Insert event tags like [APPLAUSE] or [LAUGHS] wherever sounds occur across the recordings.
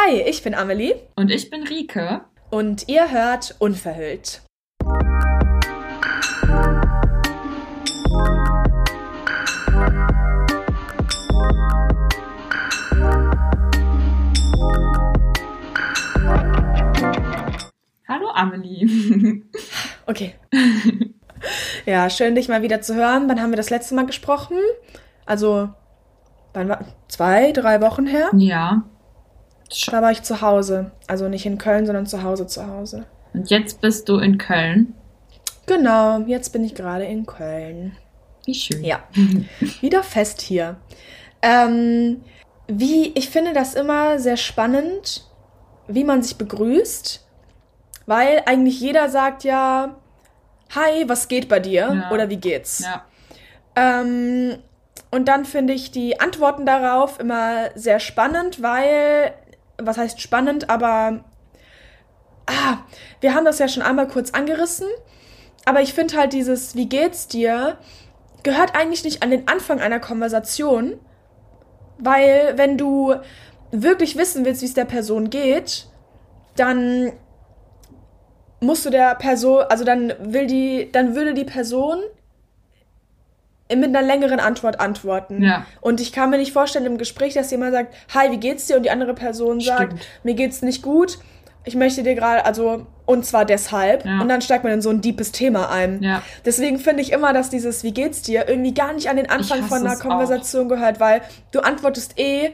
Hi, ich bin Amelie. Und ich bin Rike. Und ihr hört Unverhüllt. Hallo Amelie. [LAUGHS] Okay. ja, schön dich mal wieder zu hören. Wann haben wir das letzte Mal gesprochen? Also, wann war zwei, drei Wochen her? Ja. Da war ich zu Hause. Also nicht in Köln, sondern zu Hause zu Hause. Und jetzt bist du in Köln? Genau, jetzt bin ich gerade in Köln. Wie schön. Ja, [LAUGHS] wieder fest hier. Ähm, wie, ich finde das immer sehr spannend, wie man sich begrüßt, weil eigentlich jeder sagt ja, hi, was geht bei dir? Ja. Oder wie geht's? Ja. Ähm, und dann finde ich die Antworten darauf immer sehr spannend, weil, was heißt spannend, aber ah, wir haben das ja schon einmal kurz angerissen, aber ich finde halt dieses, wie geht's dir, gehört eigentlich nicht an den Anfang einer Konversation, weil wenn du wirklich wissen willst, wie es der Person geht, dann musst du der Person, also dann will die, dann würde die Person mit einer längeren Antwort antworten. Ja. Und ich kann mir nicht vorstellen im Gespräch, dass jemand sagt, hi, wie geht's dir? Und die andere Person sagt, Stimmt. mir geht's nicht gut. Ich möchte dir gerade, also, und zwar deshalb. Ja. Und dann steigt man in so ein deepes Thema ein. Ja. Deswegen finde ich immer, dass dieses Wie geht's dir irgendwie gar nicht an den Anfang von einer Konversation gehört, weil du antwortest eh,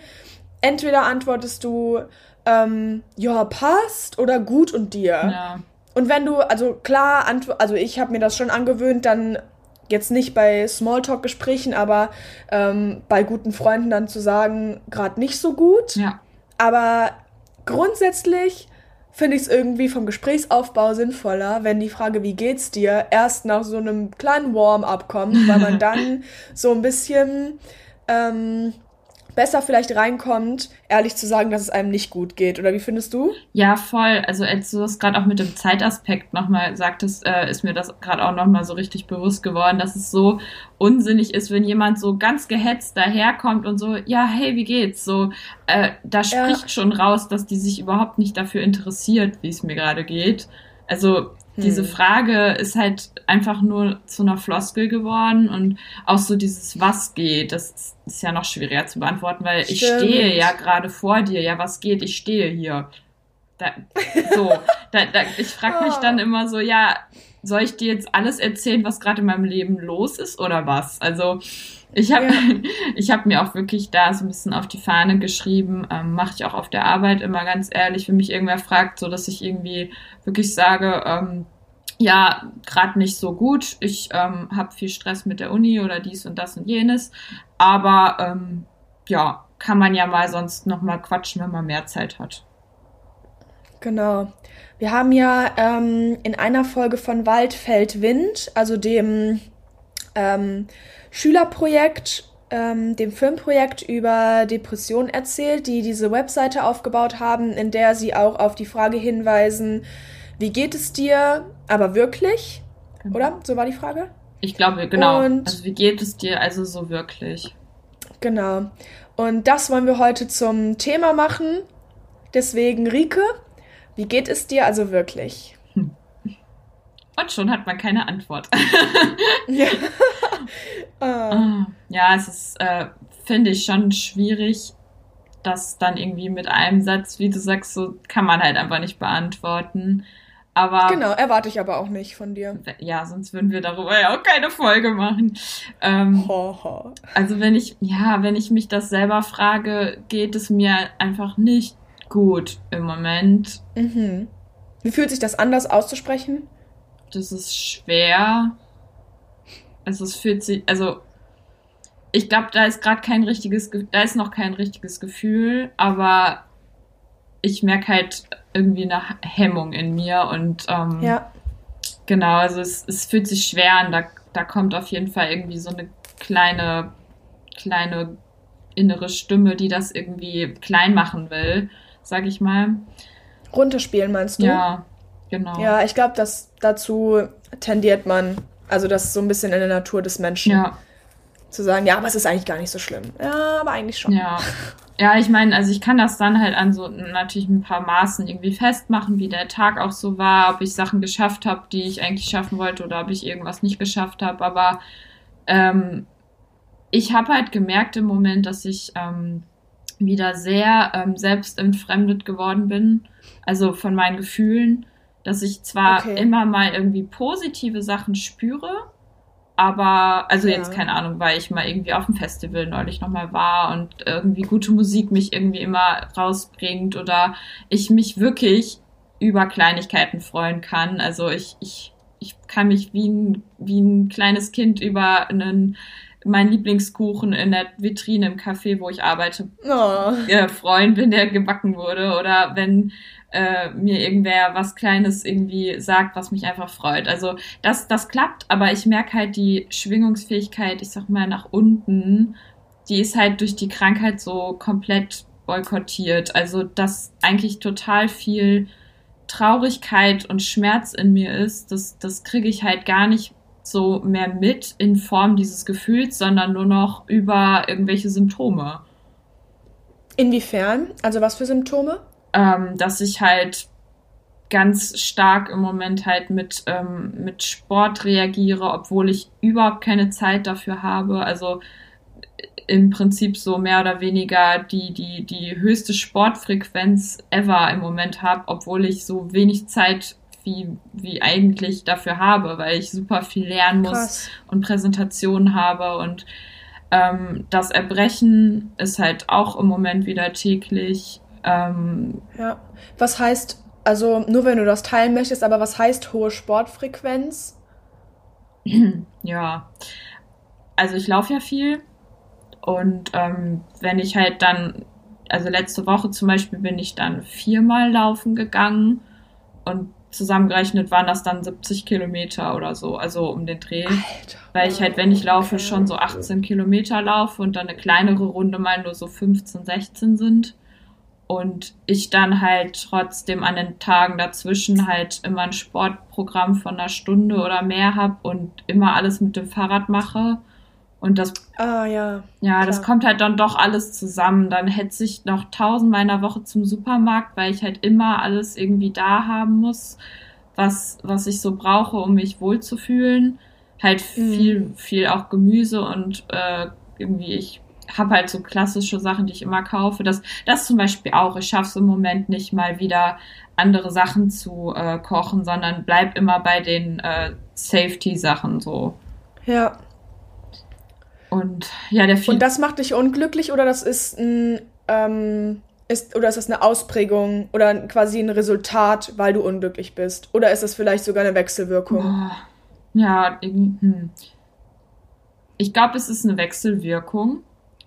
entweder antwortest du, ähm, ja, passt oder gut und dir. Ja. Und wenn du, also klar, also ich habe mir das schon angewöhnt, dann jetzt nicht bei Smalltalk-Gesprächen, aber ähm, bei guten Freunden dann zu sagen, gerade nicht so gut. Ja. Aber grundsätzlich finde ich es irgendwie vom Gesprächsaufbau sinnvoller, wenn die Frage, wie geht's dir, erst nach so einem kleinen Warm-up kommt, weil man [LAUGHS] dann so ein bisschen ähm, besser vielleicht reinkommt, ehrlich zu sagen, dass es einem nicht gut geht. Oder wie findest du? Ja, voll. Also als du das gerade auch mit dem Zeitaspekt nochmal sagtest, äh, ist mir das gerade auch nochmal so richtig bewusst geworden, dass es so unsinnig ist, wenn jemand so ganz gehetzt daherkommt und so, ja, hey, wie geht's? So, äh, da spricht schon raus, dass die sich überhaupt nicht dafür interessiert, wie es mir gerade geht. Also diese Hm. Frage ist halt einfach nur zu einer Floskel geworden und auch so dieses Was geht, das ist ja noch schwieriger zu beantworten, weil ich Stimmt. stehe ja gerade vor dir. Ja, was geht? Ich stehe hier. Da, so, da, da, ich frage mich dann immer so, ja, soll ich dir jetzt alles erzählen, was gerade in meinem Leben los ist oder was? Also ich habe Ja. [LAUGHS] ich habe mir auch wirklich da so ein bisschen auf die Fahne geschrieben, ähm, mache ich auch auf der Arbeit immer ganz ehrlich, wenn mich irgendwer fragt, so dass ich irgendwie wirklich sage, ähm, ja, gerade nicht so gut. Ich ähm, habe viel Stress mit der Uni oder dies und das und jenes. Aber ähm, ja, kann man ja mal sonst noch mal quatschen, wenn man mehr Zeit hat. Genau. Wir haben ja ähm, in einer Folge von Wald fällt Wind, also dem ähm, Schülerprojekt, ähm, dem Filmprojekt über Depressionen erzählt, die diese Webseite aufgebaut haben, in der sie auch auf die Frage hinweisen, wie geht es dir, aber wirklich? Oder? So war die Frage? Ich glaube, genau. Und- also wie geht es dir also so wirklich? Genau. Und das wollen wir heute zum Thema machen. Deswegen, Rike, wie geht es dir also wirklich? Und schon hat man keine Antwort. [LAUGHS] Ja. [LAUGHS] Ah, ja, es ist, äh, finde ich, schon schwierig, das dann irgendwie mit einem Satz, wie du sagst, so kann man halt einfach nicht beantworten. Aber genau, erwarte ich aber auch nicht von dir. ja, sonst würden wir darüber ja auch keine Folge machen. Ähm, Ho, ho. also wenn ich, ja, wenn ich mich das selber frage, geht es mir einfach nicht gut im Moment. Mhm. Wie fühlt sich das an, das auszusprechen? Das ist schwer. Also es fühlt sich, also ich glaube, da ist gerade kein richtiges, Ge- da ist noch kein richtiges Gefühl, aber ich merke halt irgendwie eine Hemmung in mir und ähm, Ja. genau, also es, es fühlt sich schwer an. Da, da kommt auf jeden Fall irgendwie so eine kleine, kleine innere Stimme, die das irgendwie klein machen will, sag ich mal. Runterspielen meinst du? Ja, genau. Ja, ich glaube, dass dazu tendiert man. Also das ist so ein bisschen in der Natur des Menschen. ja. Zu sagen, ja, aber es ist eigentlich gar nicht so schlimm. Ja, aber eigentlich schon. Ja. Ja, ich meine, also ich kann das dann halt an so natürlich ein paar Maßen irgendwie festmachen, wie der Tag auch so war, ob ich Sachen geschafft habe, die ich eigentlich schaffen wollte oder ob ich irgendwas nicht geschafft habe. Aber ähm, ich habe halt gemerkt im Moment, dass ich ähm, wieder sehr ähm, selbstentfremdet geworden bin, also von meinen Gefühlen, dass ich zwar okay. immer mal irgendwie positive Sachen spüre, aber, also ja. jetzt keine Ahnung, weil ich mal irgendwie auf dem Festival neulich nochmal war und irgendwie gute Musik mich irgendwie immer rausbringt oder ich mich wirklich über Kleinigkeiten freuen kann. Also ich, ich, ich kann mich wie ein, wie ein kleines Kind über einen mein Lieblingskuchen in der Vitrine im Café, wo ich arbeite, oh. äh, freuen, wenn der gebacken wurde oder wenn äh, mir irgendwer was Kleines irgendwie sagt, was mich einfach freut. Also das, das klappt, aber ich merke halt die Schwingungsfähigkeit, ich sag mal, nach unten, die ist halt durch die Krankheit so komplett boykottiert. Also dass eigentlich total viel Traurigkeit und Schmerz in mir ist, das, das kriege ich halt gar nicht so mehr mit in Form dieses Gefühls, sondern nur noch über irgendwelche Symptome. Inwiefern? Also was für Symptome? Ähm, dass ich halt ganz stark im Moment halt mit, ähm, mit Sport reagiere, obwohl ich überhaupt keine Zeit dafür habe. Also im Prinzip so mehr oder weniger die, die, die höchste Sportfrequenz ever im Moment habe, obwohl ich so wenig Zeit wie, wie eigentlich dafür habe, weil ich super viel lernen muss Krass. und Präsentationen habe und ähm, das Erbrechen ist halt auch im Moment wieder täglich. Ähm, ja, was heißt, also nur wenn du das teilen möchtest, aber was heißt hohe Sportfrequenz? [CLEARS THROAT] ja, also ich laufe ja viel und ähm, wenn ich halt dann, also letzte Woche zum Beispiel bin ich dann viermal laufen gegangen und zusammengerechnet waren das dann 70 Kilometer oder so, also um den Dreh. Alter, Weil ich halt, wenn ich laufe, schon so 18 Kilometer laufe und dann eine kleinere Runde mal nur so 15, 16 sind. Und ich dann halt trotzdem an den Tagen dazwischen halt immer ein Sportprogramm von einer Stunde oder mehr habe und immer alles mit dem Fahrrad mache. Und das, ah, ja, ja das kommt halt dann doch alles zusammen. Dann hetze ich noch tausendmal in der Woche zum Supermarkt, weil ich halt immer alles irgendwie da haben muss, was, was ich so brauche, um mich wohlzufühlen. Halt mhm. viel, viel auch Gemüse und äh, irgendwie ich habe halt so klassische Sachen, die ich immer kaufe. Das, das zum Beispiel auch. Ich schaffe es im Moment nicht mal wieder andere Sachen zu äh, kochen, sondern bleib immer bei den äh, Safety-Sachen so. Ja. Und ja, der Und das macht dich unglücklich oder das ist ein ähm, ist oder ist das eine Ausprägung oder quasi ein Resultat, weil du unglücklich bist? Oder ist das vielleicht sogar eine Wechselwirkung? Oh, ja, hm. ich glaube, es ist eine Wechselwirkung,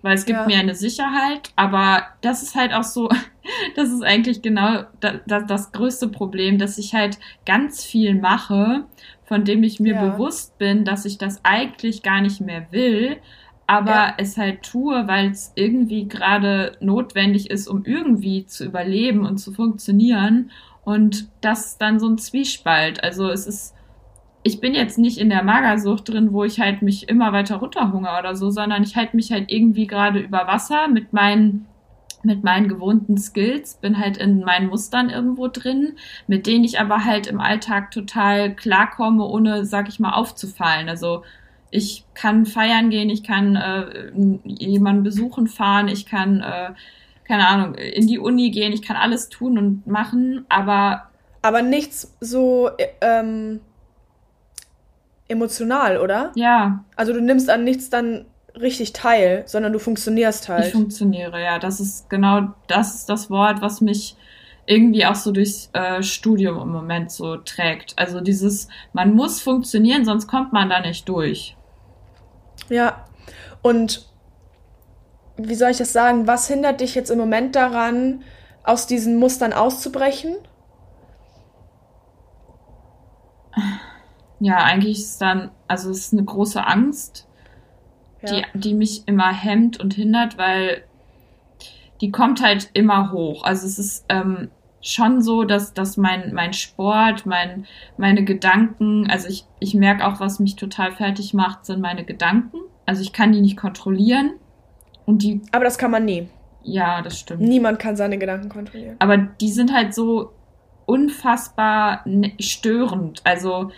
weil es gibt ja. mir eine Sicherheit, aber das ist halt auch so, [LAUGHS] das ist eigentlich genau das, das, das größte Problem, dass ich halt ganz viel mache von dem ich mir ja. bewusst bin, dass ich das eigentlich gar nicht mehr will, aber ja. es halt tue, weil es irgendwie gerade notwendig ist, um irgendwie zu überleben und zu funktionieren. Und das ist dann so ein Zwiespalt. Also es ist, ich bin jetzt nicht in der Magersucht drin, wo ich halt mich immer weiter runterhungere oder so, sondern ich halte mich halt irgendwie gerade über Wasser mit meinen mit meinen gewohnten Skills, bin halt in meinen Mustern irgendwo drin, mit denen ich aber halt im Alltag total klarkomme, ohne, sag ich mal, aufzufallen. Also ich kann feiern gehen, ich kann äh, jemanden besuchen fahren, ich kann, äh, keine Ahnung, in die Uni gehen, ich kann alles tun und machen, aber. Aber nichts so ähm, emotional, oder? Ja. Also du nimmst an nichts dann richtig teil, sondern du funktionierst halt. Ich funktioniere, ja. Das ist genau das ist das Wort, was mich irgendwie auch so durchs äh, Studium im Moment so trägt. Also dieses, man muss funktionieren, sonst kommt man da nicht durch. Ja. Und wie soll ich das sagen? Was hindert dich jetzt im Moment daran, aus diesen Mustern auszubrechen? Ja, eigentlich ist dann, also es ist eine große Angst, ja. die, die mich immer hemmt und hindert, weil die kommt halt immer hoch. Also es ist ähm, schon so, dass, dass mein, mein Sport, mein, meine Gedanken, also ich, ich merke auch, was mich total fertig macht, sind meine Gedanken. also ich kann die nicht kontrollieren. Und die. Aber das kann man nie. Ja, das stimmt. Niemand kann seine Gedanken kontrollieren. Aber die sind halt so unfassbar störend. Also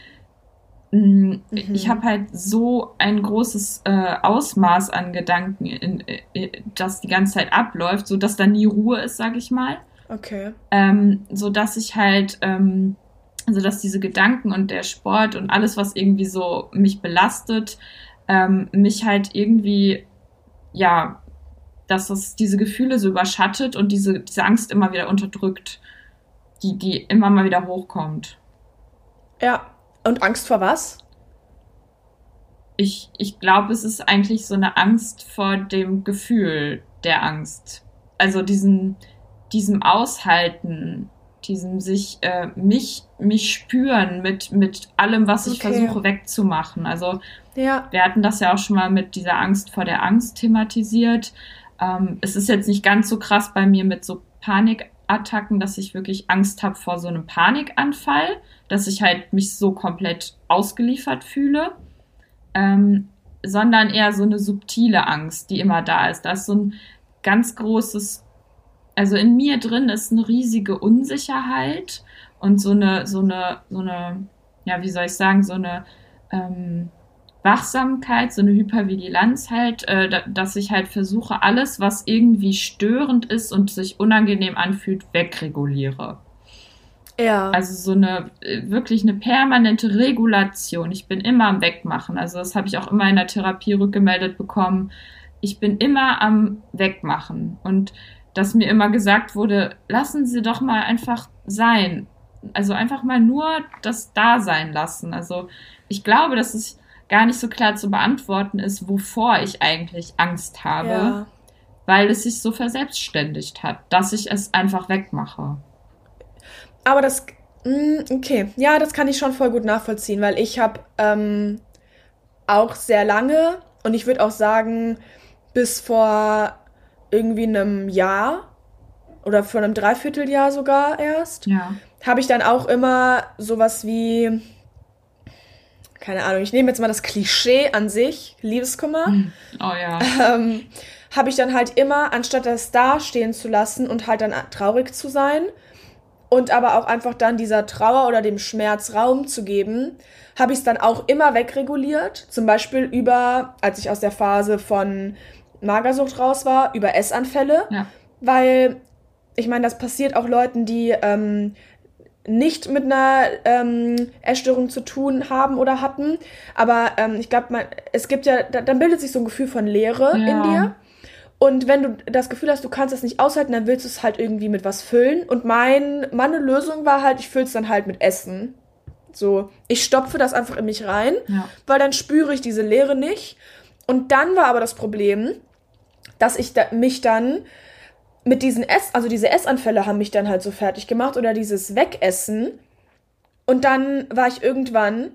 mhm. ich habe halt so ein großes äh, Ausmaß an Gedanken, in, in, äh, das die ganze Zeit abläuft, so dass da nie Ruhe ist, sag ich mal. Okay. Ähm, so dass ich halt, ähm, also dass diese Gedanken und der Sport und alles, was irgendwie so mich belastet, ähm, mich halt irgendwie, ja, dass es diese Gefühle so überschattet und diese, diese Angst immer wieder unterdrückt die, die immer mal wieder hochkommt. Ja. Und Angst vor was? Ich, ich glaube, es ist eigentlich so eine Angst vor dem Gefühl der Angst. Also diesen, diesem Aushalten, diesem sich äh, mich, mich spüren mit, mit allem, was ich okay. versuche wegzumachen. Also ja. wir hatten das ja auch schon mal mit dieser Angst vor der Angst thematisiert. Ähm, es ist jetzt nicht ganz so krass bei mir mit so Panik Attacken, dass ich wirklich Angst habe vor so einem Panikanfall, dass ich halt mich so komplett ausgeliefert fühle, ähm, sondern eher so eine subtile Angst, die immer da ist. Da ist so ein ganz großes, also in mir drin ist eine riesige Unsicherheit und so eine, so eine, so eine, ja, wie soll ich sagen, so eine ähm, Wachsamkeit, so eine Hypervigilanz halt, äh, dass ich halt versuche, alles, was irgendwie störend ist und sich unangenehm anfühlt, wegreguliere. Ja. Also so eine äh, wirklich eine permanente Regulation. Ich bin immer am Wegmachen. Also das habe ich auch immer in der Therapie rückgemeldet bekommen. Ich bin immer am Wegmachen. Und dass mir immer gesagt wurde, lassen Sie doch mal einfach sein. Also einfach mal nur das da sein lassen. Also ich glaube, dass ich gar nicht so klar zu beantworten ist, wovor ich eigentlich Angst habe, ja. weil es sich so verselbstständigt hat, dass ich es einfach wegmache. Aber das, mm, okay, ja, das kann ich schon voll gut nachvollziehen, weil ich habe ähm, auch sehr lange und ich würde auch sagen, bis vor irgendwie einem Jahr oder vor einem Dreivierteljahr sogar erst, ja. habe ich dann auch immer sowas wie keine Ahnung, ich nehme jetzt mal das Klischee an sich, Liebeskummer. Hm. Oh ja. Ähm, habe ich dann halt immer, anstatt das da stehen zu lassen und halt dann traurig zu sein und aber auch einfach dann dieser Trauer oder dem Schmerz Raum zu geben, habe ich es dann auch immer wegreguliert. Zum Beispiel über, als ich aus der Phase von Magersucht raus war, über Essanfälle. Ja. Weil, ich meine, das passiert auch Leuten, die ähm, nicht mit einer ähm, Essstörung zu tun haben oder hatten. Aber ähm, ich glaube, es gibt ja, da, dann bildet sich so ein Gefühl von Leere ja. in dir. Und wenn du das Gefühl hast, du kannst das nicht aushalten, dann willst du es halt irgendwie mit was füllen. Und mein, meine Lösung war halt, ich fülle es dann halt mit Essen. So, ich stopfe das einfach in mich rein, ja. weil dann spüre ich diese Leere nicht. Und dann war aber das Problem, dass ich da, mich dann mit diesen Ess, also diese Essanfälle haben mich dann halt so fertig gemacht oder dieses Wegessen. Und dann war ich irgendwann,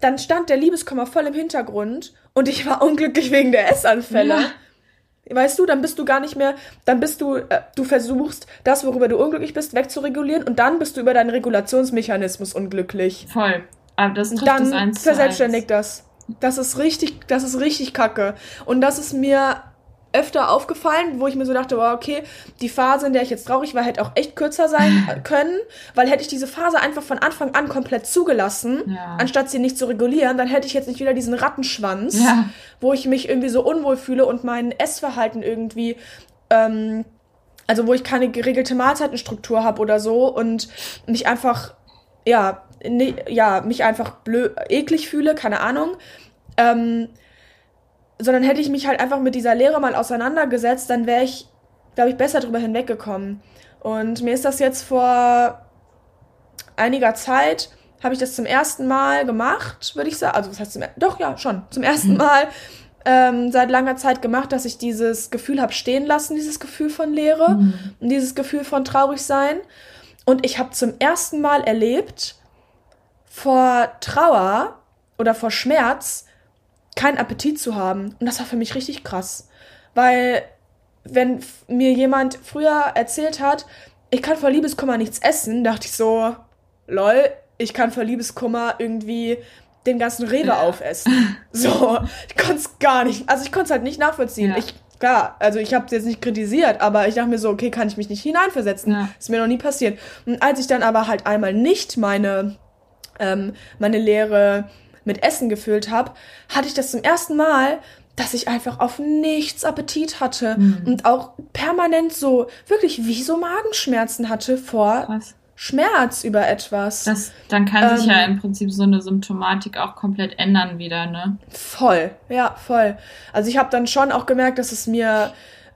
dann stand der Liebeskummer voll im Hintergrund und ich war [LAUGHS] unglücklich wegen der Essanfälle. Ja. Weißt du, dann bist du gar nicht mehr, dann bist du, äh, du versuchst, das, worüber du unglücklich bist, wegzuregulieren und dann bist du über deinen Regulationsmechanismus unglücklich. Voll. Aber das trifft dann das eins verselbstständigt das. Das ist richtig, das ist richtig kacke. Und das ist mir öfter aufgefallen, wo ich mir so dachte, wow, okay, die Phase, in der ich jetzt traurig war, hätte auch echt kürzer sein [LAUGHS] können, weil hätte ich diese Phase einfach von Anfang an komplett zugelassen, ja. anstatt sie nicht zu regulieren, dann hätte ich jetzt nicht wieder diesen Rattenschwanz, ja. wo ich mich irgendwie so unwohl fühle und mein Essverhalten irgendwie, ähm, also wo ich keine geregelte Mahlzeitenstruktur habe oder so und mich einfach, ja, ne, ja, mich einfach blöd, eklig fühle, keine Ahnung. Ähm, sondern hätte ich mich halt einfach mit dieser Lehre mal auseinandergesetzt, dann wäre ich, glaube ich, besser drüber hinweggekommen. Und mir ist das jetzt vor einiger Zeit, habe ich das zum ersten Mal gemacht, würde ich sagen. Also, was heißt zum Doch, ja, schon. Zum ersten mhm. Mal ähm, seit langer Zeit gemacht, dass ich dieses Gefühl habe stehen lassen, dieses Gefühl von Leere mhm. und dieses Gefühl von traurig sein. Und ich habe zum ersten Mal erlebt, vor Trauer oder vor Schmerz keinen Appetit zu haben. Und das war für mich richtig krass. Weil, wenn mir jemand früher erzählt hat, ich kann vor Liebeskummer nichts essen, dachte ich so, lol, ich kann vor Liebeskummer irgendwie den ganzen Rewe aufessen. [LAUGHS] So, ich konnte es gar nicht, also ich konnte es halt nicht nachvollziehen. Ja. Ich, klar, also ich habe es jetzt nicht kritisiert, aber ich dachte mir so, okay, kann ich mich nicht hineinversetzen. Ja. Ist mir noch nie passiert. Und als ich dann aber halt einmal nicht meine, ähm, meine Lehre mit Essen gefüllt habe, hatte ich das zum ersten Mal, dass ich einfach auf nichts Appetit hatte mhm. und auch permanent so wirklich wie so Magenschmerzen hatte vor Krass. Schmerz über etwas. Das, dann kann ähm, sich ja ähm, im Prinzip so eine Symptomatik auch komplett ändern wieder, ne? Voll, ja, voll. Also ich habe dann schon auch gemerkt, dass es mir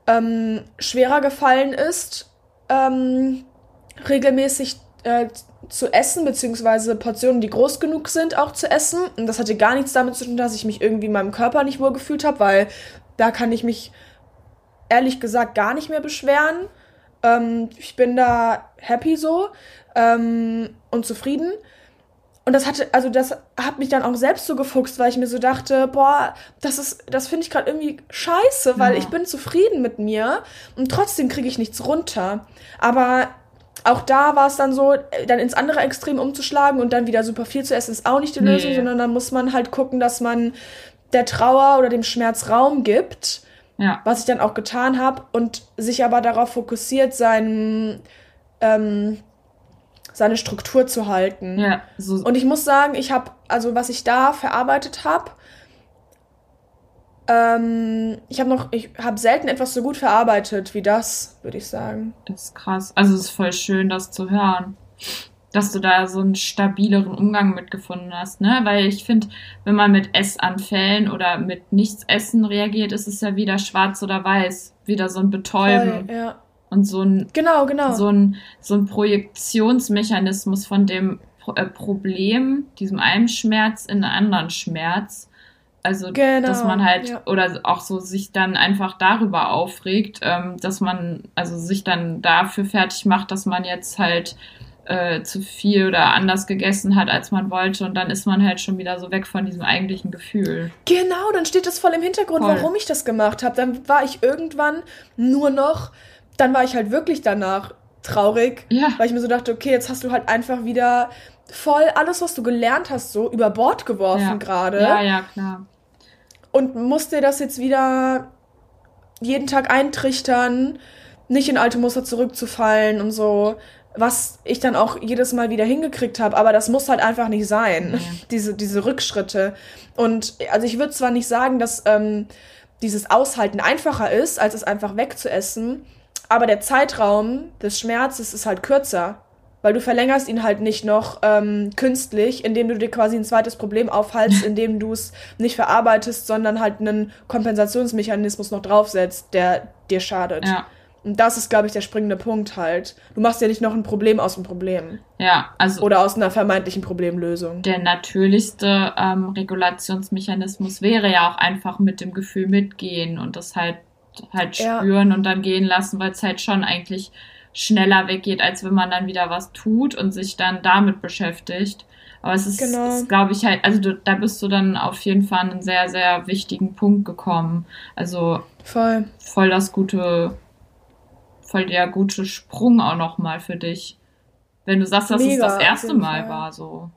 ähm, schwerer gefallen ist, ähm, regelmäßig äh, zu essen, beziehungsweise Portionen, die groß genug sind, auch zu essen. Und das hatte gar nichts damit zu tun, dass ich mich irgendwie in meinem Körper nicht wohl gefühlt habe, weil da kann ich mich ehrlich gesagt gar nicht mehr beschweren. Ähm, ich bin da happy so ähm, und zufrieden. Und das hatte, also das hat mich dann auch selbst so gefuchst, weil ich mir so dachte, boah, das ist, das finde ich gerade irgendwie scheiße, weil ja. ich bin zufrieden mit mir und trotzdem kriege ich nichts runter. Aber auch da war es dann so, dann ins andere Extrem umzuschlagen und dann wieder super viel zu essen, ist auch nicht die nee. Lösung, sondern dann muss man halt gucken, dass man der Trauer oder dem Schmerz Raum gibt ja. Was ich dann auch getan habe und sich aber darauf fokussiert, sein, ähm, seine Struktur zu halten. Ja, so. Und ich muss sagen, ich habe, also was ich da verarbeitet habe, ähm, ich habe noch, ich habe selten etwas so gut verarbeitet wie das, würde ich sagen. Das ist krass. Also es ist voll schön, das zu hören dass du da so einen stabileren Umgang mitgefunden hast, ne? Weil ich finde, wenn man mit Essanfällen oder mit Nichtsessen reagiert, ist es ja wieder schwarz oder weiß, wieder so ein Betäuben. Voll, ja. Und so ein, genau, genau. So ein, so ein Projektionsmechanismus von dem äh, Problem, diesem einen Schmerz in einen anderen Schmerz. Also, genau, dass man halt, ja. oder auch so sich dann einfach darüber aufregt, ähm, dass man, also sich dann dafür fertig macht, dass man jetzt halt äh, zu viel oder anders gegessen hat, als man wollte. Und dann ist man halt schon wieder so weg von diesem eigentlichen Gefühl. Genau, dann steht das voll im Hintergrund, voll. warum ich das gemacht habe. Dann war ich irgendwann nur noch, dann war ich halt wirklich danach traurig, ja. weil ich mir so dachte, okay, jetzt hast du halt einfach wieder voll alles, was du gelernt hast, so über Bord geworfen ja. gerade. Ja, ja, klar. Und musst dir das jetzt wieder jeden Tag eintrichtern, nicht in alte Muster zurückzufallen und so was ich dann auch jedes Mal wieder hingekriegt habe, aber das muss halt einfach nicht sein, nee. [LAUGHS] diese, diese Rückschritte. Und also ich würde zwar nicht sagen, dass ähm, dieses Aushalten einfacher ist, als es einfach wegzuessen, aber der Zeitraum des Schmerzes ist halt kürzer, weil du verlängerst ihn halt nicht noch ähm, künstlich, indem du dir quasi ein zweites Problem aufhalst, [LAUGHS] indem du es nicht verarbeitest, sondern halt einen Kompensationsmechanismus noch draufsetzt, der dir schadet. Ja. Und das ist, glaube ich, der springende Punkt halt. Du machst ja nicht noch ein Problem aus dem Problem. Ja, also. Oder aus einer vermeintlichen Problemlösung. Der natürlichste ähm, Regulationsmechanismus wäre ja auch einfach mit dem Gefühl mitgehen und das halt halt spüren ja. und dann gehen lassen, weil es halt schon eigentlich schneller weggeht, als wenn man dann wieder was tut und sich dann damit beschäftigt. Aber es ist, genau. ist glaube ich, halt, also du, da bist du dann auf jeden Fall an einen sehr, sehr wichtigen Punkt gekommen. Also voll, voll das gute voll der gute Sprung auch nochmal für dich. Wenn du sagst, dass Mega, es das erste Mal Fall. war, so.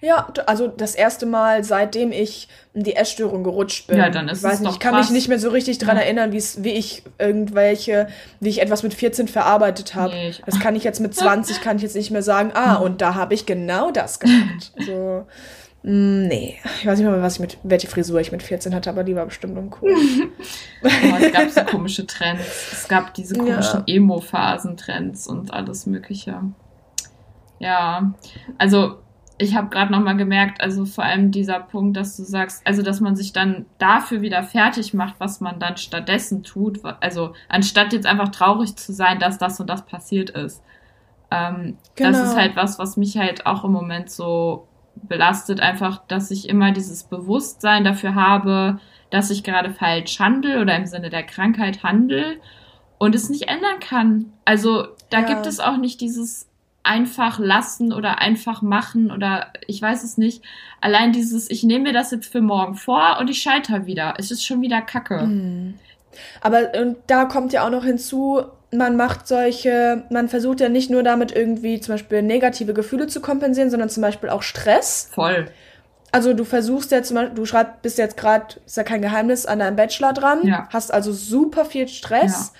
Ja, also das erste Mal, seitdem ich in die Essstörung gerutscht bin. Ja, dann ist ich weiß es nicht, doch Ich kann krass. mich nicht mehr so richtig dran ja. erinnern, wie ich irgendwelche, wie ich etwas mit 14 verarbeitet habe. Nee, das kann ich jetzt mit 20, kann ich jetzt nicht mehr sagen, ah, und da habe ich genau das gemacht. [LAUGHS] so. Mm, nee, ich weiß nicht mehr, was ich mit, welche Frisur ich mit 14 hatte, aber die war bestimmt uncool. [LAUGHS] oh, es gab so komische Trends. Es gab diese komischen ja. Emo-Phasen-Trends und alles Mögliche. Ja, also ich habe gerade nochmal gemerkt, also vor allem dieser Punkt, dass du sagst, also dass man sich dann dafür wieder fertig macht, was man dann stattdessen tut. Also anstatt jetzt einfach traurig zu sein, dass das und das passiert ist. Ähm, genau. Das ist halt was, was mich halt auch im Moment so belastet einfach, dass ich immer dieses Bewusstsein dafür habe, dass ich gerade falsch handle oder im Sinne der Krankheit handle und es nicht ändern kann. Also da ja. gibt es auch nicht dieses einfach lassen oder einfach machen oder ich weiß es nicht. Allein dieses, ich nehme mir das jetzt für morgen vor und ich scheitere wieder. Es ist schon wieder Kacke. Mhm. Aber und da kommt ja auch noch hinzu, man macht solche, man versucht ja nicht nur damit irgendwie zum Beispiel negative Gefühle zu kompensieren, sondern zum Beispiel auch Stress. Voll. Also du versuchst jetzt, zum Beispiel, du schreibst, bist jetzt gerade, ist ja kein Geheimnis, an deinem Bachelor dran, Ja. hast also super viel Stress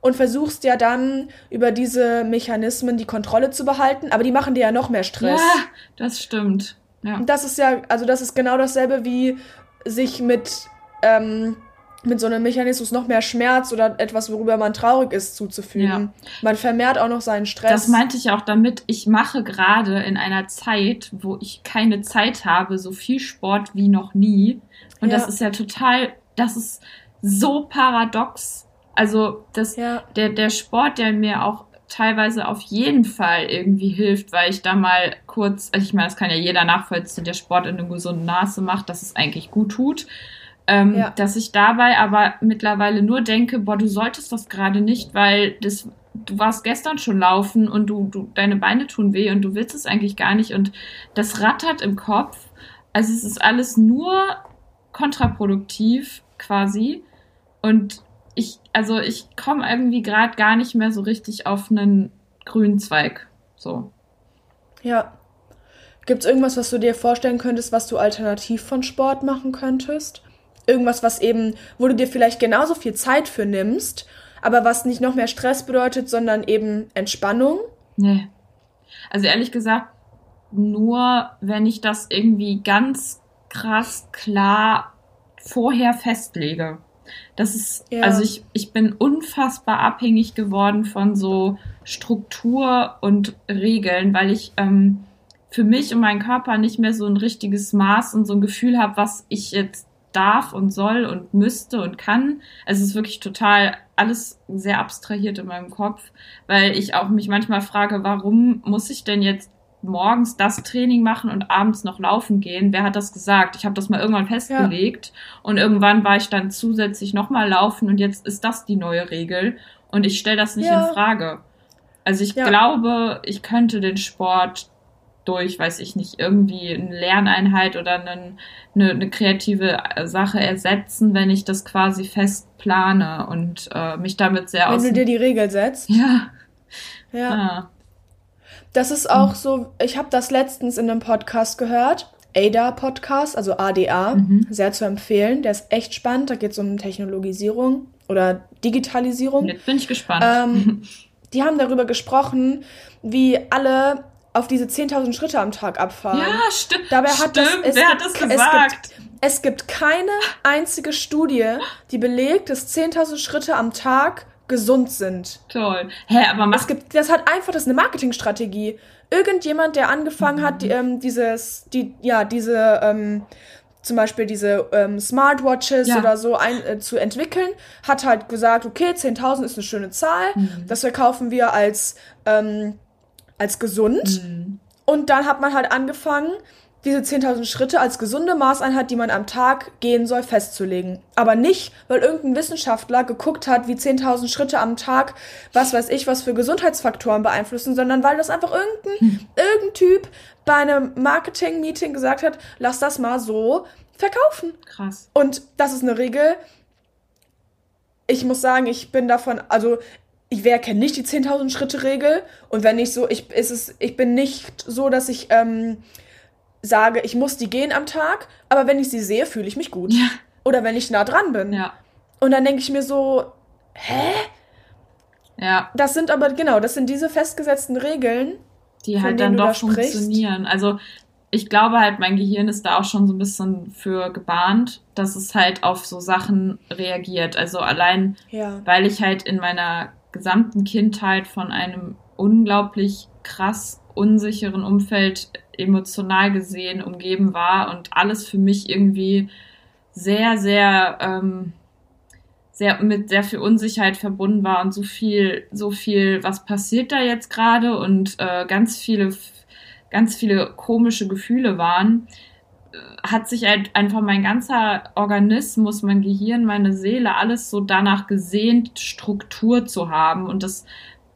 und versuchst ja dann über diese Mechanismen die Kontrolle zu behalten, aber die machen dir ja noch mehr Stress. Ja, das stimmt. Ja. Und das ist ja, also das ist genau dasselbe wie sich mit, ähm, mit so einem Mechanismus noch mehr Schmerz oder etwas, worüber man traurig ist, zuzufügen. Man vermehrt auch noch seinen Stress. Das meinte ich auch damit, ich mache gerade in einer Zeit, wo ich keine Zeit habe, so viel Sport wie noch nie. Und Ja. das ist ja total, das ist so paradox. Also das, Ja. der, der Sport, der mir auch teilweise auf jeden Fall irgendwie hilft, weil ich da mal kurz, also ich meine, das kann ja jeder nachvollziehen, der Sport in einem gesunden Maße macht, dass es eigentlich gut tut. Ähm, Ja. Dass ich dabei aber mittlerweile nur denke, boah, du solltest das gerade nicht, weil das, du warst gestern schon laufen und du, du, deine Beine tun weh und du willst es eigentlich gar nicht und das rattert im Kopf. Also es ist alles nur kontraproduktiv quasi. Und ich, also ich komme irgendwie gerade gar nicht mehr so richtig auf einen grünen Zweig. So. Ja. Gibt es irgendwas, was du dir vorstellen könntest, was du alternativ von Sport machen könntest? Irgendwas, was eben, wo du dir vielleicht genauso viel Zeit für nimmst, aber was nicht noch mehr Stress bedeutet, sondern eben Entspannung? Nee. Also ehrlich gesagt, nur wenn ich das irgendwie ganz krass klar vorher festlege. Das ist, Ja. also ich, ich bin unfassbar abhängig geworden von so Struktur und Regeln, weil ich ähm, für mich und meinen Körper nicht mehr so ein richtiges Maß und so ein Gefühl habe, was ich jetzt darf und soll und müsste und kann. Also es ist wirklich total alles sehr abstrahiert in meinem Kopf, weil ich auch mich manchmal frage, warum muss ich denn jetzt morgens das Training machen und abends noch laufen gehen? Wer hat das gesagt? Ich habe das mal irgendwann festgelegt und irgendwann war ich dann zusätzlich nochmal laufen und jetzt ist das die neue Regel und ich stelle das nicht Ja. in Frage. Also ich Ja. glaube, ich könnte den Sport durch, weiß ich nicht, irgendwie eine Lerneinheit oder eine, eine, eine kreative Sache ersetzen, wenn ich das quasi fest plane und äh, mich damit sehr Wenn aus. du dir die Regel setzt. ja, Ja. ja. Das ist auch so, ich habe das letztens in einem Podcast gehört. ADA-Podcast, also ADA, Mhm. sehr zu empfehlen. Der ist echt spannend. Da geht es um Technologisierung oder Digitalisierung. Jetzt bin ich gespannt. Ähm, [LAUGHS] die haben darüber gesprochen, wie alle auf diese 10.000 Schritte am Tag abfahren. ja, sti Dabei hat das, stimmt. es Wer hat gibt- das es gesagt? gibt, es gibt keine einzige Studie, die belegt, dass 10.000 Schritte am Tag gesund sind. Toll. Hä, aber Es macht gibt, das hat einfach, das ist eine Marketingstrategie. Irgendjemand, der angefangen hat, Mhm. die, ähm, dieses, die, ja, diese, ähm, zum Beispiel diese ähm, Smartwatches Ja. oder so ein, äh, zu entwickeln, hat halt gesagt, okay, 10.000 ist eine schöne Zahl, Mhm. das verkaufen wir als, ähm, als gesund. Mhm. Und dann hat man halt angefangen, diese 10.000 Schritte als gesunde Maßeinheit, die man am Tag gehen soll, festzulegen. Aber nicht, weil irgendein Wissenschaftler geguckt hat, wie 10.000 Schritte am Tag, was weiß ich, was für Gesundheitsfaktoren beeinflussen, sondern weil das einfach irgendein, irgendein Typ bei einem Marketing-Meeting gesagt hat, lass das mal so verkaufen. krass. Und das ist eine Regel. Ich muss sagen, ich bin davon, also ich wer kenne nicht die 10.000 Schritte Regel und wenn nicht so, ich ist es, ich bin nicht so, dass ich ähm, sage, ich muss die gehen am Tag, aber wenn ich sie sehe, fühle ich mich gut. Ja. Oder wenn ich nah dran bin. Ja, Und dann denke ich mir so, hä? ja. Das sind aber genau, das sind diese festgesetzten Regeln. die halt dann doch da funktionieren. Also ich glaube halt, mein Gehirn ist da auch schon so ein bisschen für gebahnt, dass es halt auf so Sachen reagiert. Also allein, Ja. weil ich halt in meiner gesamten Kindheit von einem unglaublich krass unsicheren Umfeld emotional gesehen umgeben war und alles für mich irgendwie sehr, sehr, ähm, sehr mit sehr viel Unsicherheit verbunden war und so viel, so viel, was passiert da jetzt gerade und äh, ganz viele, ganz viele komische Gefühle waren, äh, hat sich halt einfach mein ganzer Organismus, mein Gehirn, meine Seele, alles so danach gesehnt, Struktur zu haben und das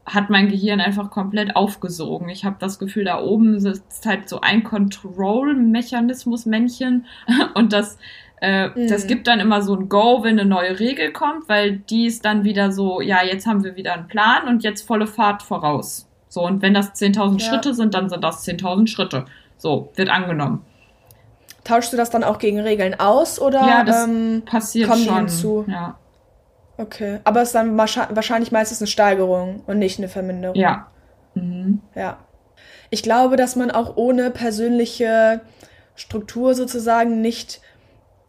hat mein Gehirn einfach komplett aufgesogen. Ich habe das Gefühl, da oben sitzt halt so ein Control-Mechanismus-Männchen [LAUGHS] und das, äh, Mhm. das gibt dann immer so ein Go, wenn eine neue Regel kommt, weil die ist dann wieder so, ja, jetzt haben wir wieder einen Plan und jetzt volle Fahrt voraus. So, und wenn das 10.000 Ja. Schritte sind, dann sind das 10.000 Schritte. So, wird angenommen. tauschst du das dann auch gegen Regeln aus oder ja, das ähm, passiert kommen schon. die hinzu? Ja. Okay, aber es ist dann wahrscheinlich meistens eine Steigerung und nicht eine Verminderung. Ja. Mhm. Ja. Ich glaube, dass man auch ohne persönliche Struktur sozusagen nicht,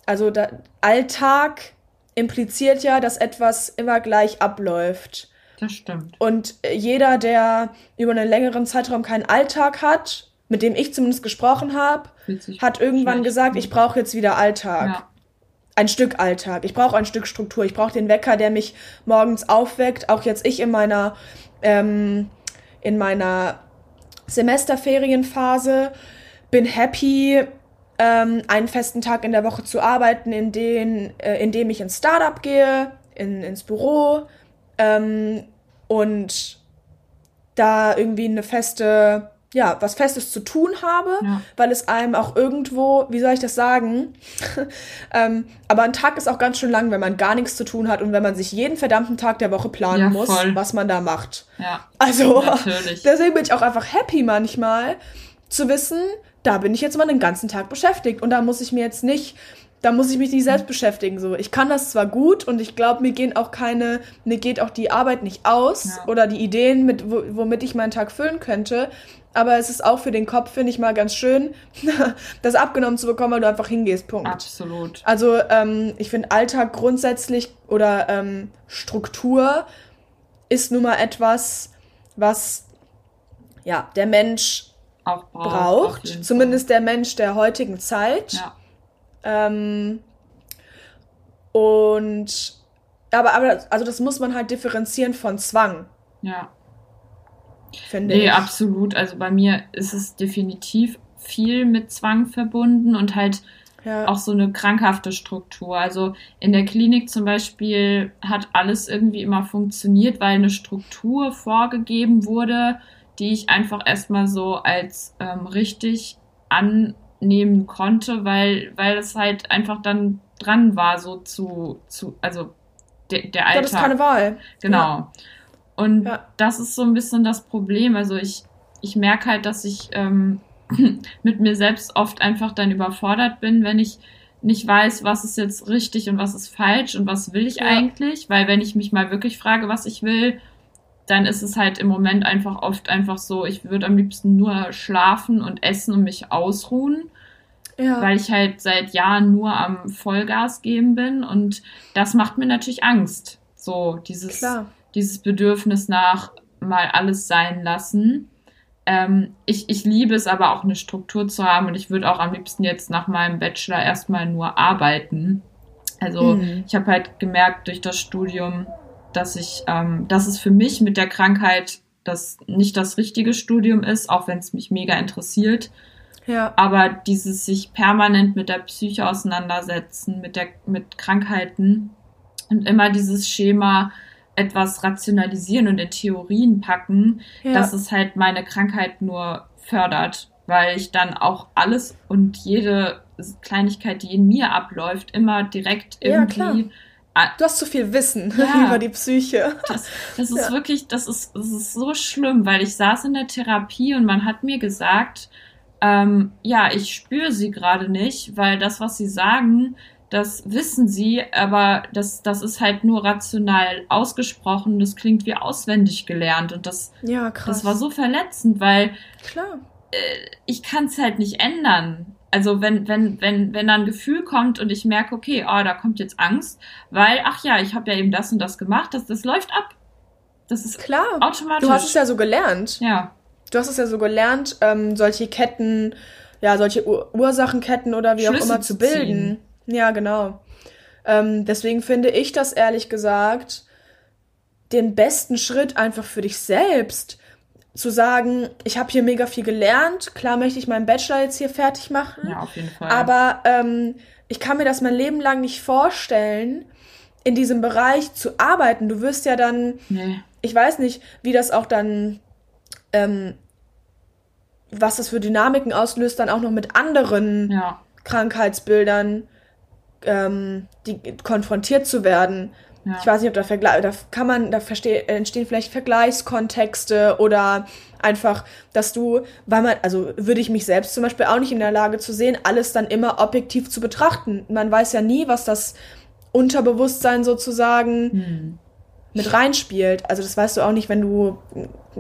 also da, Alltag impliziert ja, dass etwas immer gleich abläuft. Das stimmt. Und jeder, der über einen längeren Zeitraum keinen Alltag hat, mit dem ich zumindest gesprochen habe, hat irgendwann gesagt, ich brauche jetzt wieder Alltag. Ja. Ein Stück Alltag. Ich brauche ein Stück Struktur. Ich brauche den Wecker, der mich morgens aufweckt. Auch jetzt ich in meiner ähm, in meiner Semesterferienphase bin happy, ähm, einen festen Tag in der Woche zu arbeiten, in, den, äh, in dem ich ins Startup gehe, in, ins Büro ähm, und da irgendwie eine feste ja, was Festes zu tun habe, ja. weil es einem auch irgendwo, wie soll ich das sagen? [LAUGHS] ähm, aber ein Tag ist auch ganz schön lang, wenn man gar nichts zu tun hat und wenn man sich jeden verdammten Tag der Woche planen ja, muss, was man da macht. Ja. Also, Natürlich. [LAUGHS] deswegen bin ich auch einfach happy manchmal zu wissen, da bin ich jetzt mal den ganzen Tag beschäftigt und da muss ich mir jetzt nicht da muss ich mich nicht selbst beschäftigen. So, ich kann das zwar gut und ich glaube, mir gehen auch keine, mir geht auch die Arbeit nicht aus ja. oder die Ideen, mit, womit ich meinen Tag füllen könnte. Aber es ist auch für den Kopf, finde ich mal ganz schön, [LAUGHS] das abgenommen zu bekommen, weil du einfach hingehst. Punkt. Absolut. Also ähm, ich finde Alltag grundsätzlich oder ähm, Struktur ist nun mal etwas, was ja der Mensch auch braucht. braucht zumindest der Mensch der heutigen Zeit. Ja ähm, und aber, aber also das muss man halt differenzieren von Zwang. Ja. Finde nee, ich. absolut. Also bei mir ist es definitiv viel mit Zwang verbunden und halt ja. auch so eine krankhafte Struktur. Also in der Klinik zum Beispiel hat alles irgendwie immer funktioniert, weil eine Struktur vorgegeben wurde, die ich einfach erstmal so als ähm, richtig an nehmen konnte, weil, weil es halt einfach dann dran war, so zu, zu also de, der Alltag. Das ist keine Wahl. Genau. Ja. Und ja. das ist so ein bisschen das Problem. Also ich, ich merke halt, dass ich ähm, [LAUGHS] mit mir selbst oft einfach dann überfordert bin, wenn ich nicht weiß, was ist jetzt richtig und was ist falsch und was will ich ja. eigentlich, weil wenn ich mich mal wirklich frage, was ich will, dann ist es halt im Moment einfach oft einfach so, ich würde am liebsten nur schlafen und essen und mich ausruhen. Ja. Weil ich halt seit Jahren nur am Vollgas geben bin und das macht mir natürlich Angst. So, dieses, Klar. Dieses Bedürfnis nach mal alles sein lassen. Ähm, ich, ich liebe es aber auch eine Struktur zu haben und ich würde auch am liebsten jetzt nach meinem Bachelor erstmal nur arbeiten. Also mhm. ich habe halt gemerkt durch das Studium, dass ich, ähm, dass es für mich mit der Krankheit das nicht das richtige Studium ist, auch wenn es mich mega interessiert. Ja. Aber dieses sich permanent mit der Psyche auseinandersetzen, mit der, mit Krankheiten und immer dieses Schema etwas rationalisieren und in Theorien packen, ja. dass es halt meine Krankheit nur fördert, weil ich dann auch alles und jede Kleinigkeit, die in mir abläuft, immer direkt irgendwie ja, Du hast zu viel Wissen ja, [LAUGHS] über die Psyche. Das, das ist ja. wirklich, das ist, das ist so schlimm, weil ich saß in der Therapie und man hat mir gesagt, ähm, ja, ich spüre sie gerade nicht, weil das, was sie sagen, das wissen sie, aber das, das ist halt nur rational ausgesprochen. Das klingt wie auswendig gelernt. Und das, ja, krass. das war so verletzend, weil Klar. Äh, ich kann es halt nicht ändern. Also wenn, wenn, wenn, wenn da ein Gefühl kommt und ich merke, okay, oh, da kommt jetzt Angst, weil, ach ja, ich habe ja eben das und das gemacht, das, das läuft ab. Das ist klar. Automatisch. Du hast es ja so gelernt. Ja du hast es ja so gelernt, ähm, solche Ketten, ja, solche Ur Ursachenketten oder wie Schlüsse auch immer zu bilden. Ziehen. Ja, genau. Ähm, deswegen finde ich das ehrlich gesagt den besten Schritt einfach für dich selbst zu sagen, ich habe hier mega viel gelernt, klar möchte ich meinen Bachelor jetzt hier fertig machen, ja, auf jeden Fall. aber ähm, ich kann mir das mein Leben lang nicht vorstellen, in diesem Bereich zu arbeiten. Du wirst ja dann, nee. ich weiß nicht, wie das auch dann ähm, was das für Dynamiken auslöst, dann auch noch mit anderen ja. Krankheitsbildern ähm, die, konfrontiert zu werden. Ja. Ich weiß nicht, ob da Vergleich, da kann man, da entstehen vielleicht Vergleichskontexte oder einfach, dass du, weil man, also würde ich mich selbst zum Beispiel auch nicht in der Lage zu sehen, alles dann immer objektiv zu betrachten. Man weiß ja nie, was das Unterbewusstsein sozusagen hm. Mit reinspielt. Also das weißt du auch nicht, wenn du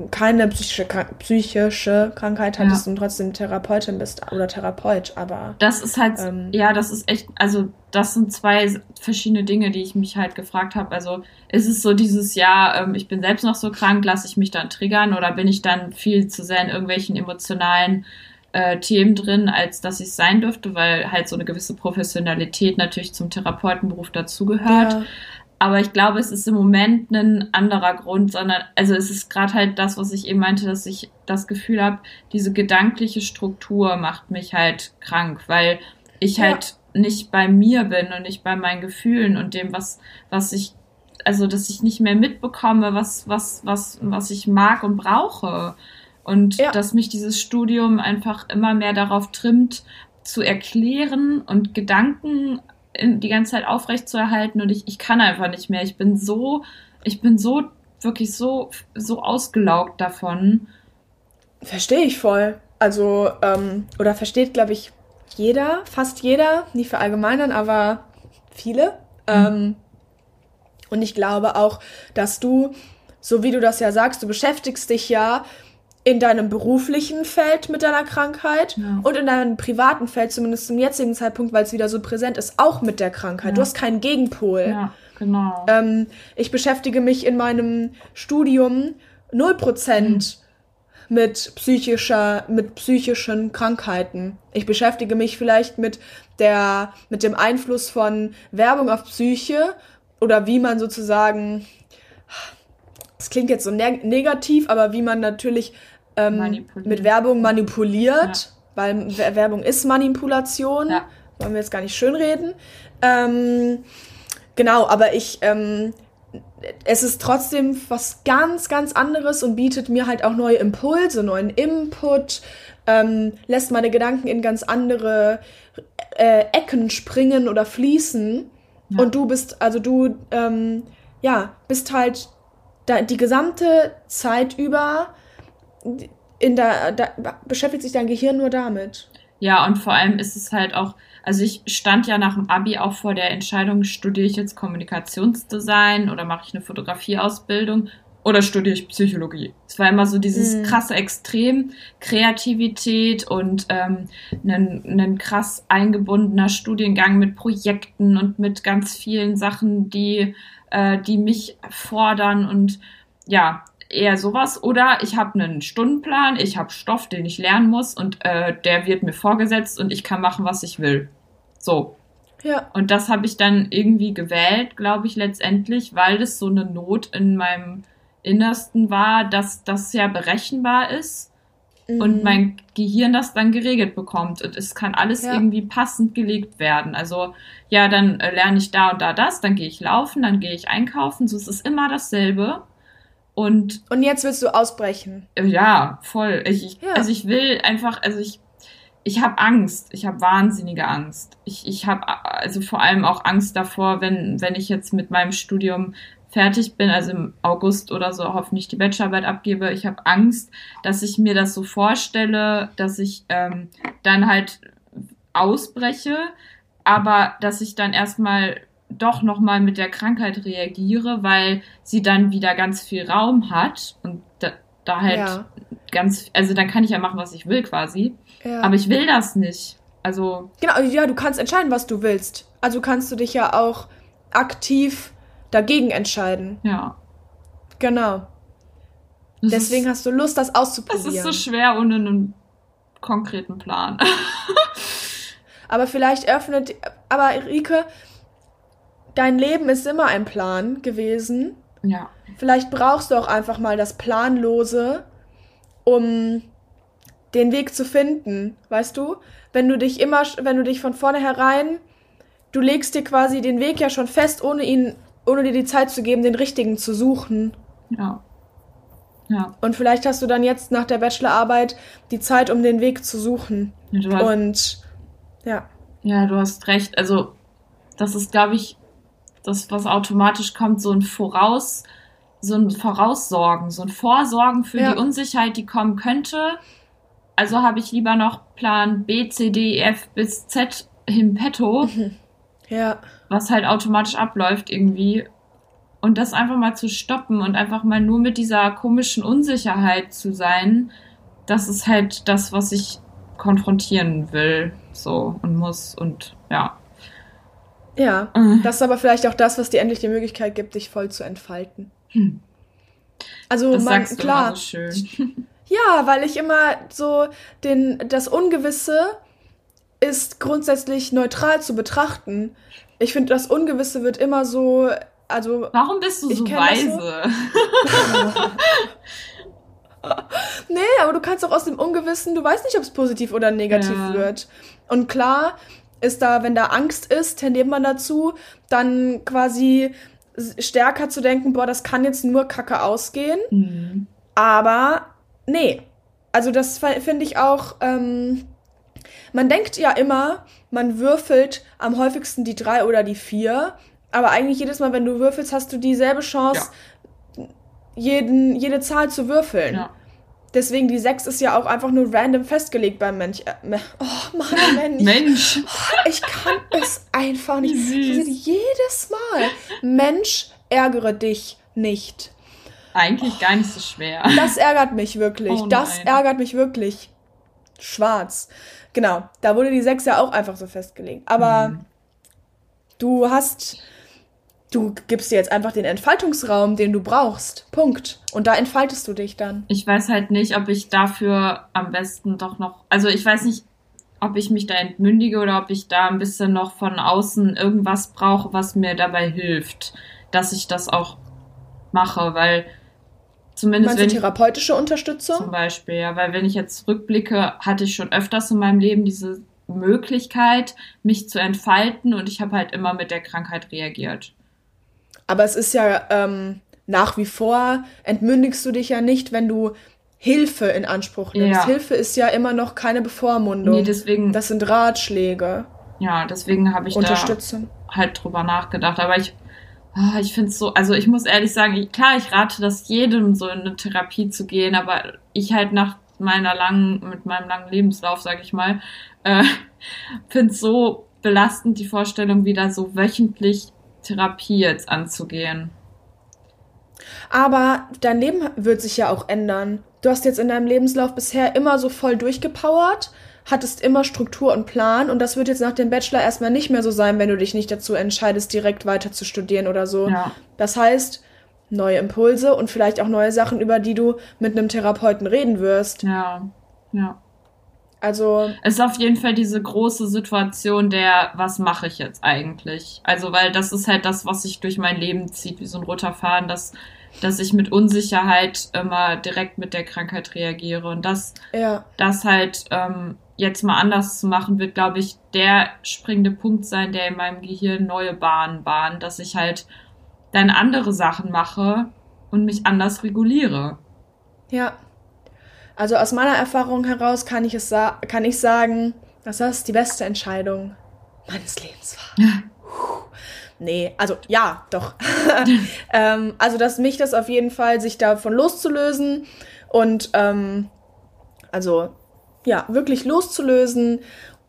keine psychische, psychische Krankheit hattest ja. und trotzdem Therapeutin bist oder Therapeut, aber. Das ist halt, ähm, ja, das ist echt, also das sind zwei verschiedene Dinge, die ich mich halt gefragt habe. Also ist es so dieses Jahr, ähm, ich bin selbst noch so krank, lasse ich mich dann triggern oder bin ich dann viel zu sehr in irgendwelchen emotionalen äh, Themen drin, als dass ich sein dürfte, weil halt so eine gewisse Professionalität natürlich zum Therapeutenberuf dazugehört. Ja. Aber ich glaube, es ist im Moment ein anderer Grund, sondern, also es ist gerade halt das, was ich eben meinte, dass ich das Gefühl habe, diese gedankliche Struktur macht mich halt krank, weil ich ja. halt nicht bei mir bin und nicht bei meinen Gefühlen und dem, was, was ich, also dass ich nicht mehr mitbekomme, was, was, was, was ich mag und brauche. Und ja. dass mich dieses Studium einfach immer mehr darauf trimmt, zu erklären und Gedanken die ganze Zeit aufrecht zu erhalten und ich, ich kann einfach nicht mehr. Ich bin so, ich bin so, wirklich so, so ausgelaugt davon. Verstehe ich voll. Also, ähm, oder versteht, glaube ich, jeder, fast jeder, nicht für allgemeinern, aber viele. Mhm. Ähm, und ich glaube auch, dass du, so wie du das ja sagst, du beschäftigst dich ja in deinem beruflichen Feld mit deiner Krankheit ja. und in deinem privaten Feld, zumindest zum jetzigen Zeitpunkt, weil es wieder so präsent ist, auch mit der Krankheit. Ja. Du hast keinen Gegenpol. Ja, genau. Ähm, ich beschäftige mich in meinem Studium 0% mhm. mit psychischer, mit psychischen Krankheiten. Ich beschäftige mich vielleicht mit der, mit dem Einfluss von Werbung auf Psyche oder wie man sozusagen, das klingt jetzt so neg negativ, aber wie man natürlich ähm, mit Werbung manipuliert, ja. weil Werbung ist Manipulation. Ja. Wollen wir jetzt gar nicht schönreden. Ähm, genau, aber ich, ähm, es ist trotzdem was ganz, ganz anderes und bietet mir halt auch neue Impulse, neuen Input, ähm, lässt meine Gedanken in ganz andere äh, Ecken springen oder fließen. Ja. Und du bist, also du, ähm, ja, bist halt da, die gesamte Zeit über in der, da beschäftigt sich dein Gehirn nur damit. Ja, und vor allem ist es halt auch, also ich stand ja nach dem Abi auch vor der Entscheidung, studiere ich jetzt Kommunikationsdesign oder mache ich eine Fotografieausbildung oder studiere ich Psychologie. Es war immer so dieses mhm. krasse Extrem, Kreativität und ähm, ein, ein krass eingebundener Studiengang mit Projekten und mit ganz vielen Sachen, die, äh, die mich fordern und ja, eher sowas. Oder ich habe einen Stundenplan, ich habe Stoff, den ich lernen muss und äh, der wird mir vorgesetzt und ich kann machen, was ich will. So. Ja. Und das habe ich dann irgendwie gewählt, glaube ich, letztendlich, weil das so eine Not in meinem Innersten war, dass das ja berechenbar ist mhm. und mein Gehirn das dann geregelt bekommt und es kann alles ja. irgendwie passend gelegt werden. Also ja, dann äh, lerne ich da und da das, dann gehe ich laufen, dann gehe ich einkaufen, so es ist immer dasselbe. Und, und jetzt willst du ausbrechen. Ja, voll. Ich, ich, ja. Also ich will einfach, also ich, ich habe Angst. Ich habe wahnsinnige Angst. Ich, ich habe also vor allem auch Angst davor, wenn, wenn ich jetzt mit meinem Studium fertig bin, also im August oder so hoffentlich die Bachelorarbeit abgebe. Ich habe Angst, dass ich mir das so vorstelle, dass ich ähm, dann halt ausbreche, aber dass ich dann erstmal doch nochmal mit der Krankheit reagiere, weil sie dann wieder ganz viel Raum hat und da, da halt ja. ganz, also dann kann ich ja machen, was ich will quasi. Ja. Aber ich will das nicht. Also. Genau, ja, du kannst entscheiden, was du willst. Also kannst du dich ja auch aktiv dagegen entscheiden. Ja. Genau. Das Deswegen ist, hast du Lust, das auszuprobieren. Das ist so schwer ohne einen konkreten Plan. [LAUGHS] aber vielleicht öffnet, aber Rike, dein Leben ist immer ein Plan gewesen. Ja. Vielleicht brauchst du auch einfach mal das Planlose, um den Weg zu finden, weißt du? Wenn du dich immer, wenn du dich von vornherein, du legst dir quasi den Weg ja schon fest, ohne ihn, ohne dir die Zeit zu geben, den richtigen zu suchen. Ja. Ja. Und vielleicht hast du dann jetzt nach der Bachelorarbeit die Zeit, um den Weg zu suchen. Ja, hast, Und ja. Ja, du hast recht. Also, das ist, glaube ich, das, was automatisch kommt, so ein Voraus, so ein Voraussorgen, so ein Vorsorgen für ja. die Unsicherheit, die kommen könnte. Also habe ich lieber noch Plan B, C, D, F bis Z im Petto. [LAUGHS] Ja. Was halt automatisch abläuft irgendwie. Und das einfach mal zu stoppen und einfach mal nur mit dieser komischen Unsicherheit zu sein, das ist halt das, was ich konfrontieren will, so und muss und ja. Ja, mhm. das ist aber vielleicht auch das, was dir endlich die Möglichkeit gibt, dich voll zu entfalten. Hm. Also das man, sagst klar. Du so schön. [LAUGHS] Ja, weil ich immer so den das Ungewisse ist grundsätzlich neutral zu betrachten. Ich finde, das Ungewisse wird immer so, also. Warum bist du so weise? [LAUGHS] Nee, aber du kannst auch aus dem Ungewissen, du weißt nicht, ob es positiv oder negativ ja. wird. Und klar ist da, wenn da Angst ist, tendiert man dazu, dann quasi stärker zu denken, boah, das kann jetzt nur Kacke ausgehen. Mhm. Aber nee. Also das finde ich auch, ähm, man denkt ja immer, man würfelt am häufigsten die drei oder die vier, aber eigentlich jedes Mal, wenn du würfelst, hast du dieselbe Chance, ja. jeden, jede Zahl zu würfeln. Ja. Deswegen die 6 ist ja auch einfach nur random festgelegt beim Mensch. Äh, oh Mann, [LAUGHS] Mensch. Mensch. Oh, ich kann es einfach nicht. Jedes Mal. Mensch, ärgere dich nicht. Eigentlich gar nicht so schwer. Das ärgert mich wirklich. Oh das ärgert mich wirklich. Schwarz. Genau. Da wurde die 6 ja auch einfach so festgelegt. Aber mhm. du hast du gibst dir jetzt einfach den Entfaltungsraum, den du brauchst. Punkt. Und da entfaltest du dich dann. Ich weiß halt nicht, ob ich dafür am besten doch noch, also ich weiß nicht, ob ich mich da entmündige oder ob ich da ein bisschen noch von außen irgendwas brauche, was mir dabei hilft, dass ich das auch mache, weil zumindest Meinst du therapeutische Unterstützung? Zum Beispiel, ja, weil wenn ich jetzt rückblicke, hatte ich schon öfters in meinem Leben diese Möglichkeit, mich zu entfalten und ich habe halt immer mit der Krankheit reagiert. Aber es ist ja ähm, nach wie vor, entmündigst du dich ja nicht, wenn du Hilfe in Anspruch nimmst. Ja. Hilfe ist ja immer noch keine Bevormundung. Nee, deswegen. Das sind Ratschläge. Ja, deswegen habe ich da halt drüber nachgedacht. Aber ich, oh, ich finde es so, also ich muss ehrlich sagen, ich, klar, ich rate das jedem, so in eine Therapie zu gehen, aber ich halt nach meiner langen, mit meinem langen Lebenslauf, sag ich mal, äh, [LAUGHS] finde es so belastend, die Vorstellung, wieder so wöchentlich Therapie jetzt anzugehen. Aber dein Leben wird sich ja auch ändern. Du hast jetzt in deinem Lebenslauf bisher immer so voll durchgepowert, hattest immer Struktur und Plan und das wird jetzt nach dem Bachelor erstmal nicht mehr so sein, wenn du dich nicht dazu entscheidest, direkt weiter zu studieren oder so. Ja. Das heißt, neue Impulse und vielleicht auch neue Sachen, über die du mit einem Therapeuten reden wirst. Ja, ja. Also. Es ist auf jeden Fall diese große Situation der, was mache ich jetzt eigentlich? Also, weil das ist halt das, was sich durch mein Leben zieht, wie so ein roter Faden, dass, dass ich mit Unsicherheit immer direkt mit der Krankheit reagiere. Und das, ja. das halt ähm, jetzt mal anders zu machen, wird, glaube ich, der springende Punkt sein, der in meinem Gehirn neue Bahnen bahnt, dass ich halt dann andere Sachen mache und mich anders reguliere. Ja. Also aus meiner Erfahrung heraus kann ich es kann ich sagen, dass das die beste Entscheidung meines Lebens war. nee, also ja, doch. [LAUGHS] ähm, also dass mich das auf jeden Fall, sich davon loszulösen und ähm, also ja, wirklich loszulösen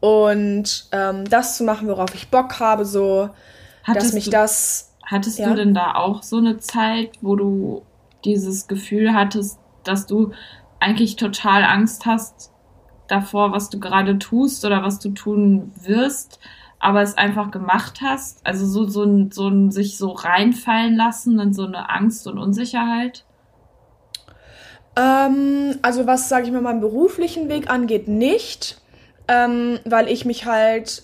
und ähm, das zu machen, worauf ich Bock habe, so, hattest dass mich du, das. Hattest ja? du denn da auch so eine Zeit, wo du dieses Gefühl hattest, dass du eigentlich total Angst hast davor, was du gerade tust oder was du tun wirst, aber es einfach gemacht hast? Also so, so, ein, so ein sich so reinfallen lassen in so eine Angst und Unsicherheit? Ähm, also was, sage ich mal, meinen beruflichen Weg angeht, nicht, ähm, weil ich mich halt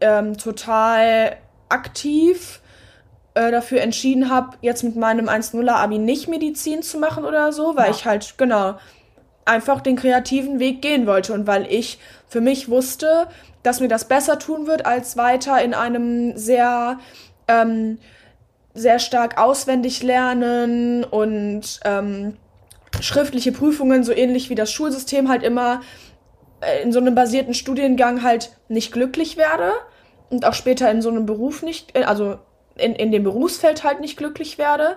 ähm, total aktiv äh, dafür entschieden habe, jetzt mit meinem 1.0er Abi nicht Medizin zu machen oder so, weil ja. ich halt, genau, einfach den kreativen Weg gehen wollte und weil ich für mich wusste, dass mir das besser tun wird, als weiter in einem sehr, ähm, sehr stark auswendig lernen und ähm, schriftliche Prüfungen, so ähnlich wie das Schulsystem halt immer äh, in so einem basierten Studiengang halt nicht glücklich werde und auch später in so einem Beruf nicht, äh, also in, in dem Berufsfeld halt nicht glücklich werde.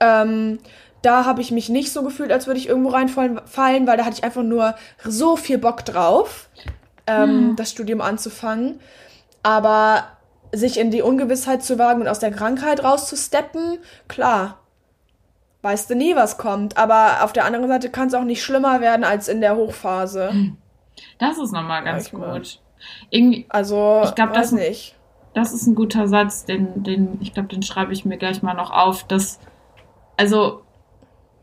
Ähm, da habe ich mich nicht so gefühlt, als würde ich irgendwo reinfallen, weil da hatte ich einfach nur so viel Bock drauf, ähm, hm. das Studium anzufangen. Aber sich in die Ungewissheit zu wagen und aus der Krankheit rauszusteppen, klar, weißt du nie, was kommt. Aber auf der anderen Seite kann es auch nicht schlimmer werden als in der Hochphase. Das ist nochmal ganz gut. Irgendwie, also, ich glaube, das nicht. Das ist ein guter Satz, den, den, ich glaube, den schreibe ich mir gleich mal noch auf, dass, also,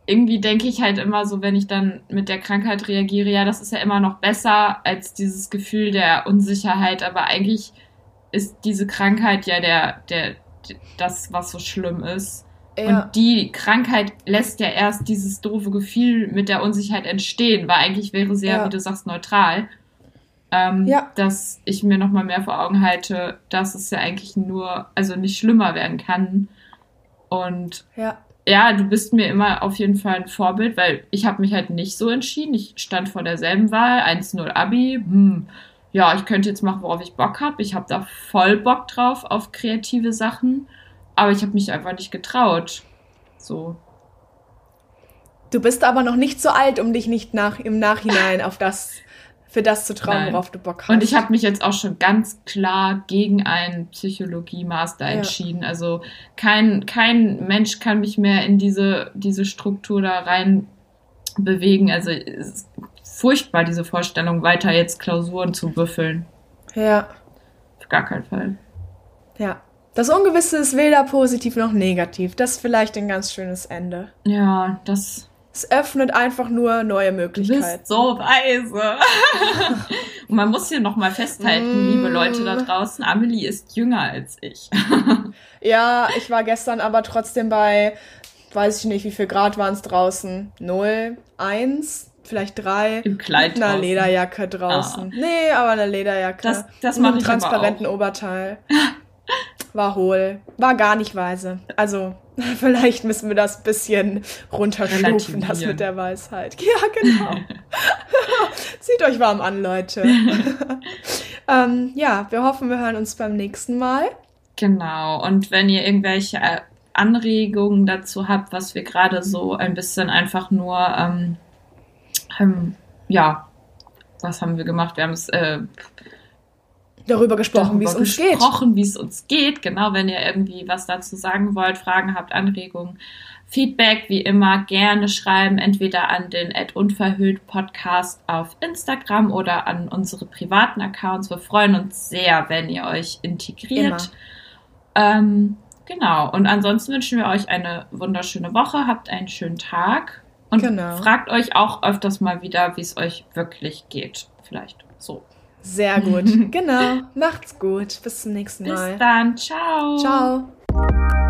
irgendwie denke ich halt immer so, wenn ich dann mit der Krankheit reagiere, ja, das ist ja immer noch besser als dieses Gefühl der Unsicherheit, aber eigentlich ist diese Krankheit ja der, der, das, was so schlimm ist. Ja. Und die Krankheit lässt ja erst dieses doofe Gefühl mit der Unsicherheit entstehen, weil eigentlich wäre sie ja, ja wie du sagst, neutral. Ähm, ja. Dass ich mir nochmal mehr vor Augen halte, dass es ja eigentlich nur, also nicht schlimmer werden kann. Und ja, ja du bist mir immer auf jeden Fall ein Vorbild, weil ich habe mich halt nicht so entschieden. Ich stand vor derselben Wahl, 1-0 Abi, hm, ja, ich könnte jetzt machen, worauf ich Bock habe. Ich habe da voll Bock drauf auf kreative Sachen, aber ich habe mich einfach nicht getraut. So. Du bist aber noch nicht so alt, um dich nicht nach, im Nachhinein auf das für das zu trauen, Nein. worauf du Bock hast. Und ich habe mich jetzt auch schon ganz klar gegen einen Psychologie-Master ja. entschieden. Also kein, kein Mensch kann mich mehr in diese, diese Struktur da rein bewegen. Also furchtbar, diese Vorstellung, weiter jetzt Klausuren zu büffeln. Ja. Auf gar keinen Fall. Ja. Das Ungewisse ist weder positiv noch negativ. Das ist vielleicht ein ganz schönes Ende. Ja, das. Es öffnet einfach nur neue Möglichkeiten. Du bist so weise. [LAUGHS] Und man muss hier nochmal festhalten, mm. liebe Leute da draußen, Amelie ist jünger als ich. [LAUGHS] ja, ich war gestern aber trotzdem bei, weiß ich nicht, wie viel Grad waren es draußen? Null, eins, vielleicht drei. Im Kleid. Mit einer draußen. Lederjacke draußen. Ah. Nee, aber eine Lederjacke. Das, das macht einem transparenten Oberteil. [LAUGHS] War hohl. War gar nicht weise. Also, [LAUGHS] vielleicht müssen wir das ein bisschen runterstufen, das mit der Weisheit. [LAUGHS] Ja, genau. [LAUGHS] Zieht euch warm an, Leute. ähm, ja, wir hoffen, wir hören uns beim nächsten Mal. Genau. Und wenn ihr irgendwelche äh, Anregungen dazu habt, was wir gerade so ein bisschen einfach nur ähm, ähm, ja, was haben wir gemacht? Wir haben es äh, darüber gesprochen, wie es uns geht. Gesprochen, wie es uns geht. Genau, wenn ihr irgendwie was dazu sagen wollt, Fragen habt, Anregungen, Feedback, wie immer gerne schreiben, entweder an den unverhüllt Podcast auf Instagram oder an unsere privaten Accounts. Wir freuen uns sehr, wenn ihr euch integriert. Ähm, genau. Und ansonsten wünschen wir euch eine wunderschöne Woche. Habt einen schönen Tag. Und genau. fragt euch auch öfters mal wieder, wie es euch wirklich geht. Vielleicht. Sehr gut. [LAUGHS] genau. Macht's gut. Bis zum nächsten Mal. Bis dann. Ciao. Ciao.